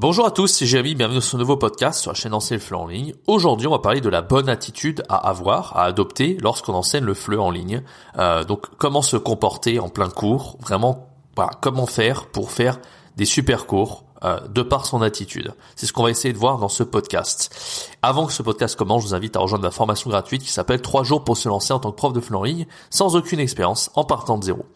Bonjour à tous, c'est Jérémy, bienvenue dans ce nouveau podcast sur la chaîne Enseigne le FLE en ligne. Aujourd'hui, on va parler de la bonne attitude à avoir, à adopter lorsqu'on enseigne le FLE en ligne. Euh, donc, comment se comporter en plein cours, vraiment, comment faire pour faire des super cours euh, de par son attitude. C'est ce qu'on va essayer de voir dans ce podcast. Avant que ce podcast commence, je vous invite à rejoindre ma formation gratuite qui s'appelle 3 jours pour se lancer en tant que prof de ligne sans aucune expérience en partant de zéro.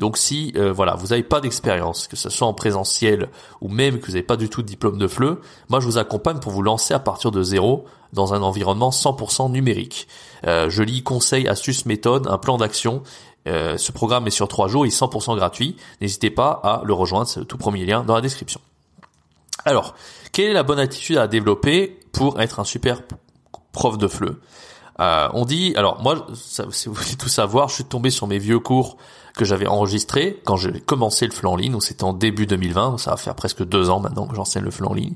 Donc si euh, voilà, vous n'avez pas d'expérience, que ce soit en présentiel ou même que vous n'avez pas du tout de diplôme de FLE, moi je vous accompagne pour vous lancer à partir de zéro dans un environnement 100% numérique. Euh, je lis conseils, astuces, méthodes, un plan d'action ce programme est sur 3 jours, il est 100% gratuit. N'hésitez pas à le rejoindre, c'est le tout premier lien dans la description. Alors, quelle est la bonne attitude à développer pour être un super prof de FLE euh, On dit, alors moi, si vous voulez tout savoir, je suis tombé sur mes vieux cours que j'avais enregistrés quand j'ai commencé le FLE en ligne, donc c'était en début 2020, donc ça va faire presque deux ans maintenant que j'enseigne le FLE en ligne.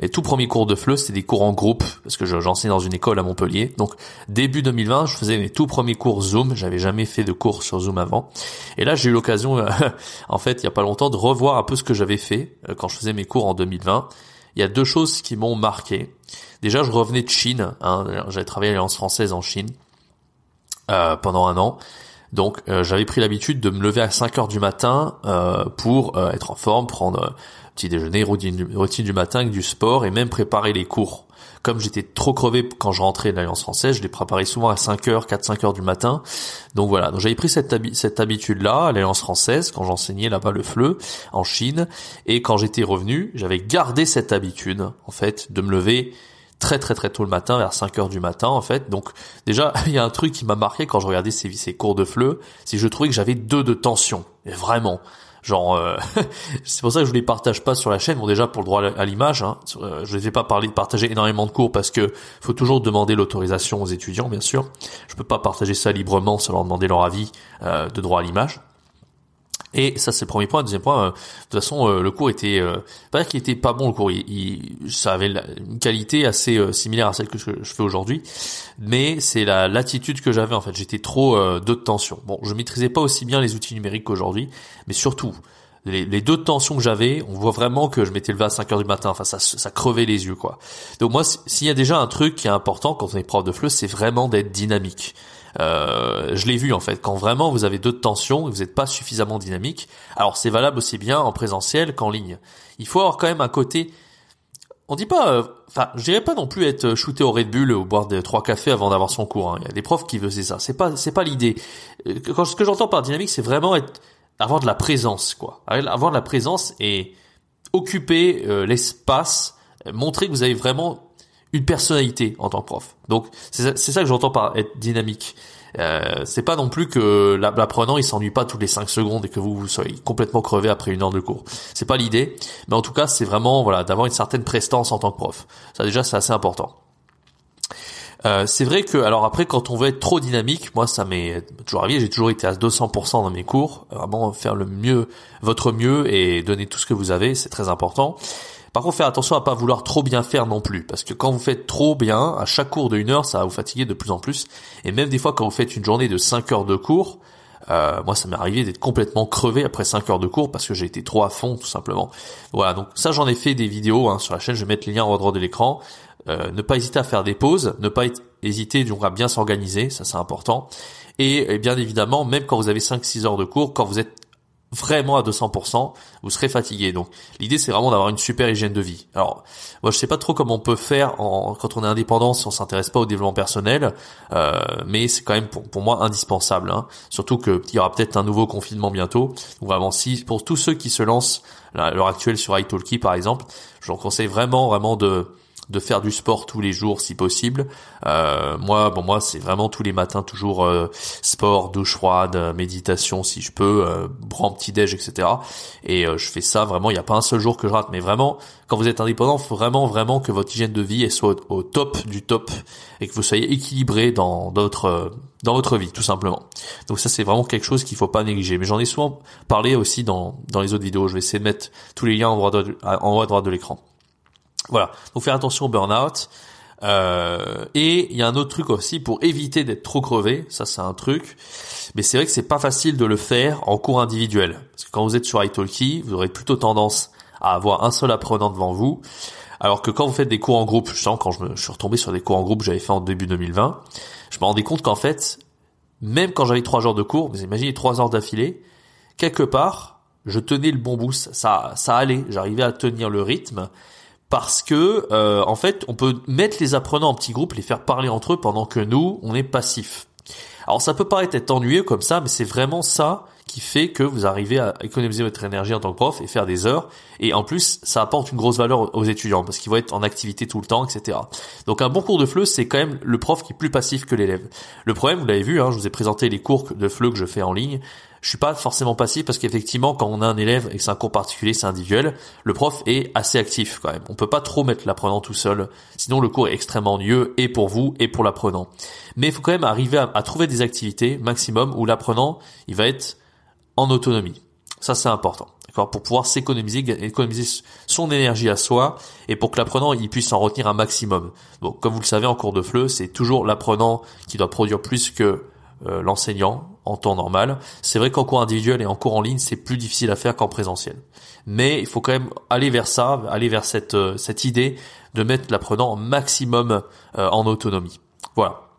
Et tout premier cours de FLE, c'était des cours en groupe, parce que j'enseigne dans une école à Montpellier. Donc début 2020, je faisais mes tout premiers cours Zoom, j'avais jamais fait de cours sur Zoom avant. Et là, j'ai eu l'occasion, euh, en fait, il y a pas longtemps, de revoir un peu ce que j'avais fait euh, quand je faisais mes cours en 2020. Il y a deux choses qui m'ont marqué. Déjà, je revenais de Chine, hein, j'avais travaillé à l'Alliance française en Chine euh, pendant un an. Donc euh, j'avais pris l'habitude de me lever à 5 heures du matin euh, pour être en forme, prendre petit déjeuner, routine du, matin, du sport et même préparer les cours. Comme j'étais trop crevé quand je rentrais de l'Alliance française, je les préparais souvent à 5 heures, 4-5 heures du matin. Donc voilà, donc j'avais pris cette, cette habitude-là à l'Alliance française quand j'enseignais là-bas le FLE en Chine. Et quand j'étais revenu, j'avais gardé cette habitude en fait de me lever très très très tôt le matin, vers 5 heures du matin en fait. Donc déjà, il y a un truc qui m'a marqué quand je regardais ces, ces cours de FLE, c'est que je trouvais que j'avais deux de tension. Vraiment. Genre, euh, c'est pour ça que je les partage pas sur la chaîne. Bon, déjà pour le droit à l'image, hein, euh, je ne vais pas parler de partager énormément de cours parce que faut toujours demander l'autorisation aux étudiants, bien sûr. Je peux pas partager ça librement sans leur demander leur avis euh, de droit à l'image. Et ça c'est le premier point. Deuxième point, euh, de toute façon euh, le cours était euh, pas qu'il était pas bon le cours, il, ça avait une qualité assez euh, similaire à celle que je, fais aujourd'hui, mais c'est la l'attitude que j'avais en fait. J'étais trop de tension. Bon, je maîtrisais pas aussi bien les outils numériques qu'aujourd'hui, mais surtout les, les deux tensions que j'avais, on voit vraiment que je m'étais levé à 5 heures du matin. Enfin, ça, ça crevait les yeux, quoi. Donc moi, s'il y a déjà un truc qui est important quand on est prof de FLE, c'est vraiment d'être dynamique. Euh, je l'ai vu en fait, quand vraiment vous avez deux tensions vous n'êtes pas suffisamment dynamique. Alors c'est valable aussi bien en présentiel qu'en ligne. Il faut avoir quand même un côté. On dit pas, euh, enfin, je dirais pas non plus être shooté au Red Bull ou boire trois cafés avant d'avoir son cours. Hein. Il y a des profs qui faisaient ça. C'est pas, c'est pas l'idée. Euh, quand ce que j'entends par dynamique, c'est vraiment être, avoir de la présence, quoi. Avoir de la présence et occuper l'espace, montrer que vous avez vraiment une personnalité en tant que prof. Donc c'est ça que j'entends par être dynamique. Euh, c'est pas non plus que l'apprenant il s'ennuie pas toutes les 5 secondes et que vous, vous soyez complètement crevé après une heure de cours. C'est pas l'idée, mais en tout cas c'est vraiment voilà d'avoir une certaine prestance en tant que prof. Ça déjà c'est assez important. Euh, c'est vrai que alors après quand on veut être trop dynamique, moi ça m'est toujours arrivé, j'ai toujours été à 200% dans mes cours, vraiment faire le mieux, votre mieux et donner tout ce que vous avez, c'est très important. Par contre, faire attention à pas vouloir trop bien faire non plus, parce que quand vous faites trop bien, à chaque cours de une heure, ça va vous fatiguer de plus en plus. Et même des fois, quand vous faites une journée de 5 heures de cours, euh, moi, ça m'est arrivé d'être complètement crevé après 5 heures de cours parce que j'ai été trop à fond, tout simplement. Voilà, donc ça, j'en ai fait des vidéos hein, sur la chaîne. Je vais mettre les liens en droite de l'écran. Euh, ne pas hésiter à faire des pauses, ne pas hésiter donc à bien s'organiser, ça c'est important. Et, et, bien évidemment, même quand vous avez 5-6 heures de cours, quand vous êtes vraiment à 200%, vous serez fatigué. Donc l'idée c'est vraiment d'avoir une super hygiène de vie. Alors moi je sais pas trop comment on peut faire en, quand on est indépendant si on s'intéresse pas au développement personnel, euh, mais c'est quand même pour, pour moi indispensable. Hein. Surtout que il y aura peut-être un nouveau confinement bientôt. Donc vraiment si pour tous ceux qui se lancent à l'heure actuelle sur iTalki par exemple, je vous conseille vraiment vraiment de de faire du sport tous les jours si possible. Euh, moi, bon moi c'est vraiment tous les matins toujours euh, sport, douche froide, euh, méditation si je peux, euh, petit déj, etc. Et je fais ça vraiment. Il n'y a pas un seul jour que je rate, mais vraiment quand vous êtes indépendant, faut vraiment vraiment que votre hygiène de vie soit au, top du top et que vous soyez équilibré dans votre dans votre vie tout simplement. Donc ça c'est vraiment quelque chose qu'il faut pas négliger. Mais j'en ai souvent parlé aussi dans dans les autres vidéos. Je vais essayer de mettre tous les liens en haut à droite de l'écran. Voilà, donc faire attention au burn-out. Euh, et il y a un autre truc aussi pour éviter d'être trop crevé, ça c'est un truc, mais c'est vrai que c'est pas facile de le faire en cours individuel. Parce que quand vous êtes sur italki, vous aurez plutôt tendance à avoir un seul apprenant devant vous, alors que quand vous faites des cours en groupe, je sens quand je, me, suis retombé sur des cours en groupe que j'avais fait en début 2020, je me rendais compte qu'en fait, même quand j'avais trois jours de cours, vous imaginez trois heures d'affilée, quelque part, je tenais le bon boost, ça, ça allait, j'arrivais à tenir le rythme, parce que euh, en fait, on peut mettre les apprenants en petits groupes, les faire parler entre eux pendant que nous, on est passif. Alors ça peut paraître être ennuyeux comme ça, mais c'est vraiment ça qui fait que vous arrivez à économiser votre énergie en tant que prof et faire des heures. Et en plus, ça apporte une grosse valeur aux étudiants parce qu'ils vont être en activité tout le temps, etc. Donc un bon cours de FLE, c'est quand même le prof qui est plus passif que l'élève. Le problème, vous l'avez vu, hein, je vous ai présenté les cours de FLE que je fais en ligne je suis pas forcément passif parce qu'effectivement, quand on a un élève et que c'est un cours particulier, c'est individuel, le prof est assez actif quand même. On peut pas trop mettre l'apprenant tout seul, sinon le cours est extrêmement ennuyeux et pour vous et pour l'apprenant. Mais il faut quand même arriver à, trouver des activités maximum où l'apprenant, il va être en autonomie. Ça, c'est important. D'accord? Pour pouvoir s'économiser, économiser son énergie à soi et pour que l'apprenant, il puisse en retenir un maximum. Donc, comme vous le savez, en cours de FLE, c'est toujours l'apprenant qui doit produire plus que euh, l'enseignant en temps normal. C'est vrai qu'en cours individuel et en cours en ligne, c'est plus difficile à faire qu'en présentiel. Mais il faut quand même aller vers ça, aller vers cette, euh, cette idée de mettre l'apprenant maximum euh, en autonomie. Voilà.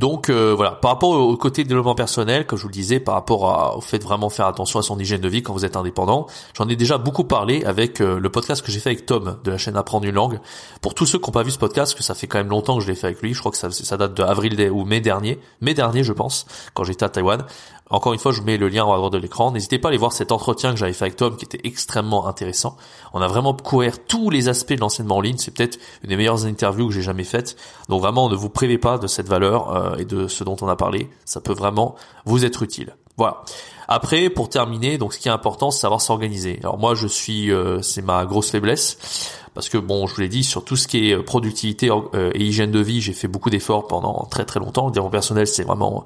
Donc euh, voilà, par rapport au côté développement personnel, comme je vous le disais, par rapport au fait de vraiment faire attention à son hygiène de vie quand vous êtes indépendant, j'en ai déjà beaucoup parlé avec euh, le podcast que j'ai fait avec Tom de la chaîne Apprendre une langue. Pour tous ceux qui n'ont pas vu ce podcast, que ça fait quand même longtemps que je l'ai fait avec lui, je crois que ça, date de avril ou mai dernier, mai dernier je pense, quand j'étais à Taïwan. Encore une fois, je vous mets le lien en droite de l'écran. N'hésitez pas à aller voir cet entretien que j'avais fait avec Tom qui était extrêmement intéressant. On a vraiment couvert tous les aspects de l'enseignement en ligne. C'est peut-être une des meilleures interviews que j'ai jamais faites. Donc vraiment, ne vous privez pas de cette valeur euh, et de ce dont on a parlé. Ça peut vraiment vous être utile. Voilà. Après, pour terminer, donc ce qui est important, c'est savoir s'organiser. Alors moi, je suis, euh, c'est ma grosse faiblesse parce que bon, je vous l'ai dit, sur tout ce qui est productivité euh, et hygiène de vie, j'ai fait beaucoup d'efforts pendant très très longtemps. Le développement personnel, c'est vraiment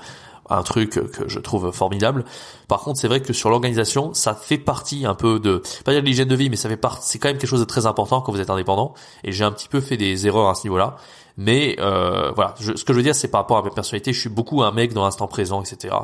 un truc que je trouve formidable. Par contre, c'est vrai que sur l'organisation, ça fait partie un peu de, pas dire de l'hygiène de vie, mais ça fait partie, c'est quand même quelque chose de très important quand vous êtes indépendant. Et j'ai un petit peu fait des erreurs à ce niveau-là. Mais euh, voilà, ce que je veux dire, c'est par rapport à ma personnalité, je suis beaucoup un mec dans l'instant présent, etc.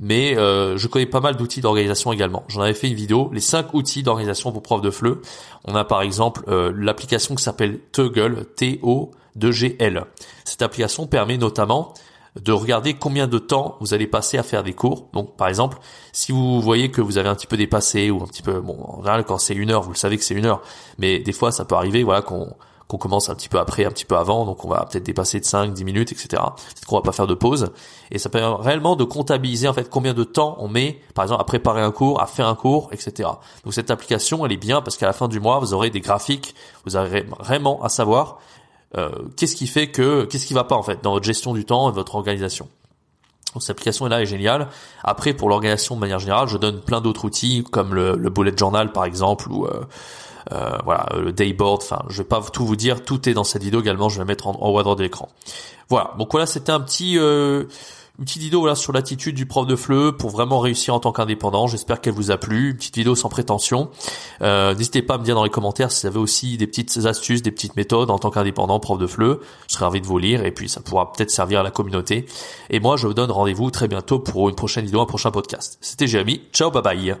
Mais euh, je connais pas mal d'outils d'organisation également. J'en avais fait une vidéo, les cinq outils d'organisation pour prof de FLE. On a par exemple euh, l'application qui s'appelle Toggle, T-O-2-G-L. Cette application permet notamment de regarder combien de temps vous allez passer à faire des cours. Donc, par exemple, si vous voyez que vous avez un petit peu dépassé ou un petit peu, bon, en général, quand c'est une heure, vous le savez que c'est une heure, mais des fois, ça peut arriver, voilà, qu'on qu'on commence un petit peu après, un petit peu avant, donc on va peut-être dépasser de 5, 10 minutes, etc. Peut-être qu'on va pas faire de pause. Et ça permet réellement de comptabiliser en fait combien de temps on met, par exemple, à préparer un cours, à faire un cours, etc. Donc cette application, elle est bien parce qu'à la fin du mois, vous aurez des graphiques, vous aurez vraiment à savoir qu'est-ce qui fait que qu'est-ce qui va pas en fait dans votre gestion du temps et votre organisation? Donc cette application là est géniale. Après pour l'organisation de manière générale, je donne plein d'autres outils comme le, bullet journal par exemple ou euh, euh, voilà le dayboard. Enfin, je vais pas tout vous dire, tout est dans cette vidéo également. Je vais la mettre en, en haut à droite de l'écran. Voilà. Donc voilà, c'était un petit une petite vidéo voilà sur l'attitude du prof de FLE pour vraiment réussir en tant qu'indépendant. J'espère qu'elle vous a plu. Une petite vidéo sans prétention. Euh, N'hésitez pas à me dire dans les commentaires si vous avez aussi des petites astuces, des petites méthodes en tant qu'indépendant prof de FLE. Je serais ravi de vous lire et puis ça pourra peut-être servir à la communauté. Et moi, je vous donne rendez-vous très bientôt pour une prochaine vidéo, un prochain podcast. C'était Jérémy. Ciao, bye bye.